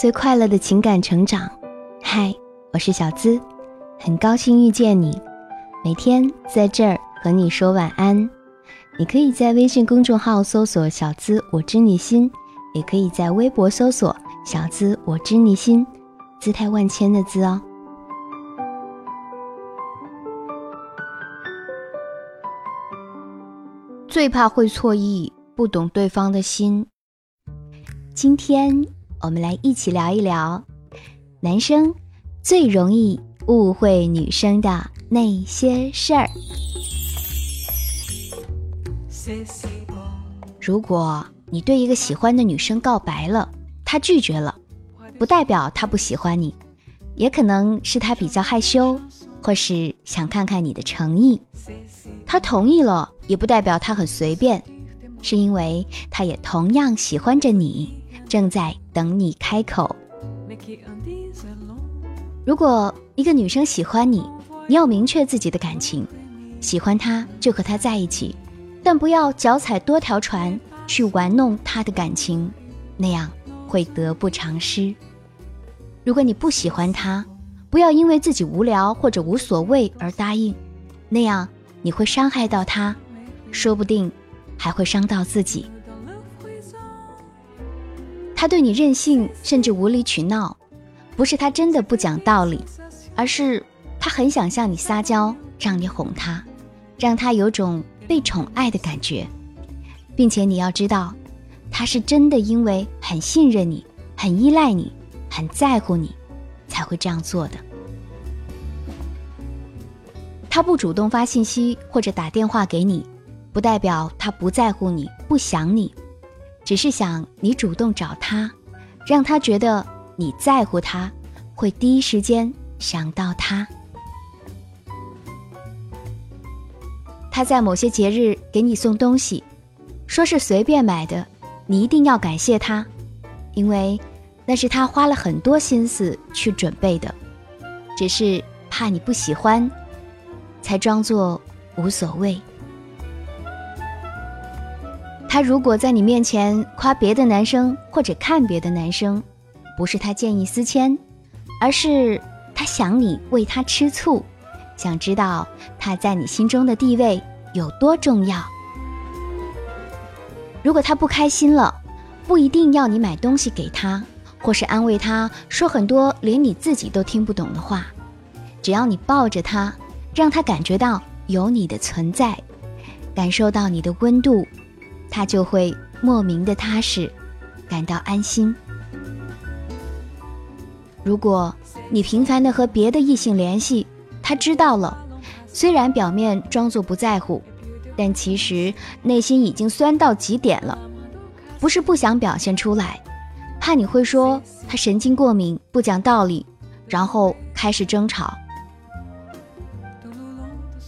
最快乐的情感成长。嗨，我是小资，很高兴遇见你，每天在这儿和你说晚安。你可以在微信公众号搜索“小资我知你心”，也可以在微博搜索“小资我知你心”，姿态万千的“资”哦。最怕会错意，不懂对方的心。今天我们来一起聊一聊，男生最容易误会女生的那些事儿。如果你对一个喜欢的女生告白了，她拒绝了，不代表她不喜欢你，也可能是她比较害羞，或是想看看你的诚意。她同意了，也不代表她很随便，是因为她也同样喜欢着你。正在等你开口。如果一个女生喜欢你，你要明确自己的感情，喜欢她就和她在一起，但不要脚踩多条船去玩弄她的感情，那样会得不偿失。如果你不喜欢她，不要因为自己无聊或者无所谓而答应，那样你会伤害到她，说不定还会伤到自己。他对你任性，甚至无理取闹，不是他真的不讲道理，而是他很想向你撒娇，让你哄他，让他有种被宠爱的感觉，并且你要知道，他是真的因为很信任你，很依赖你，很在乎你，才会这样做的。他不主动发信息或者打电话给你，不代表他不在乎你，不想你。只是想你主动找他，让他觉得你在乎他，会第一时间想到他。他在某些节日给你送东西，说是随便买的，你一定要感谢他，因为那是他花了很多心思去准备的，只是怕你不喜欢，才装作无所谓。他如果在你面前夸别的男生或者看别的男生，不是他见异思迁，而是他想你为他吃醋，想知道他在你心中的地位有多重要。如果他不开心了，不一定要你买东西给他，或是安慰他说很多连你自己都听不懂的话，只要你抱着他，让他感觉到有你的存在，感受到你的温度。他就会莫名的踏实，感到安心。如果你频繁的和别的异性联系，他知道了，虽然表面装作不在乎，但其实内心已经酸到极点了。不是不想表现出来，怕你会说他神经过敏、不讲道理，然后开始争吵。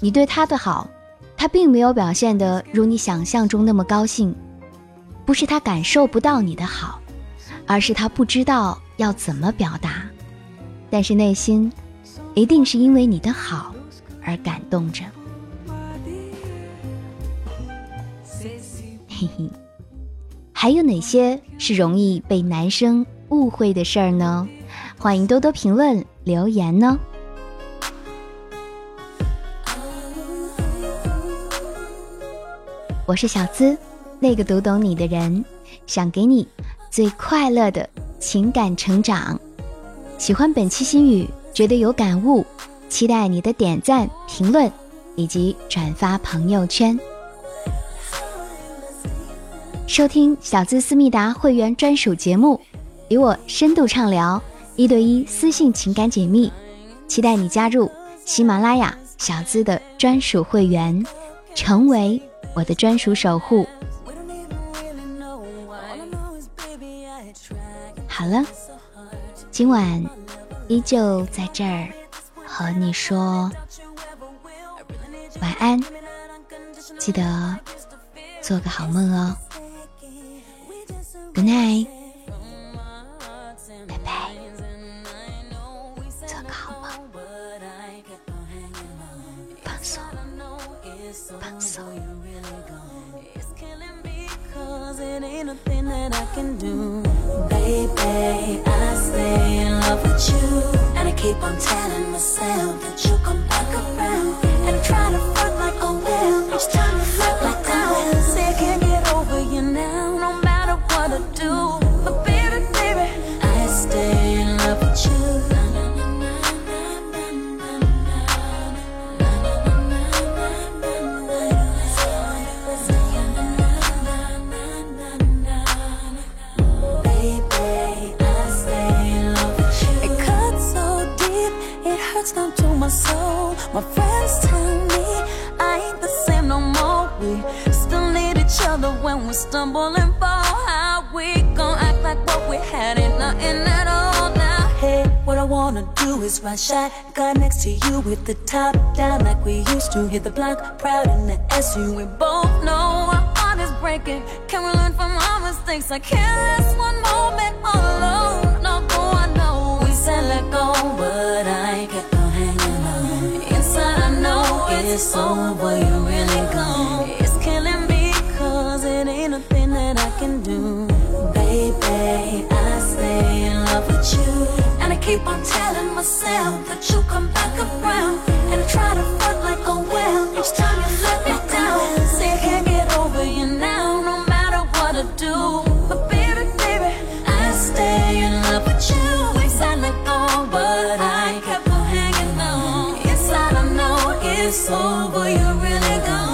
你对他的好。他并没有表现得如你想象中那么高兴，不是他感受不到你的好，而是他不知道要怎么表达。但是内心，一定是因为你的好而感动着。嘿嘿，还有哪些是容易被男生误会的事儿呢？欢迎多多评论留言呢。我是小资，那个读懂你的人，想给你最快乐的情感成长。喜欢本期心语，觉得有感悟，期待你的点赞、评论以及转发朋友圈。收听小资思密达会员专属节目，与我深度畅聊，一对一私信情感解密。期待你加入喜马拉雅小资的专属会员，成为。我的专属守护。好了，今晚依旧在这儿和你说晚安，记得做个好梦哦。Good night。Ain't nothing that I can do. Baby, I stay in love with you. And I keep on telling myself that you'll come back around. My soul. My friends tell me I ain't the same no more. We still need each other when we stumble and fall. How we gon' act like what we had ain't nothing at all now? Hey, what I wanna do is ride shotgun next to you with the top down like we used to. Hit the block proud in the SU. We both know our heart is breaking. Can we learn from our mistakes? I can't last one moment alone. It's over. You really gone. It's killing me cause it ain't nothing that I can do. Baby, I stay in love with you. And I keep on telling myself that you'll come back around. it's over, you're really gone.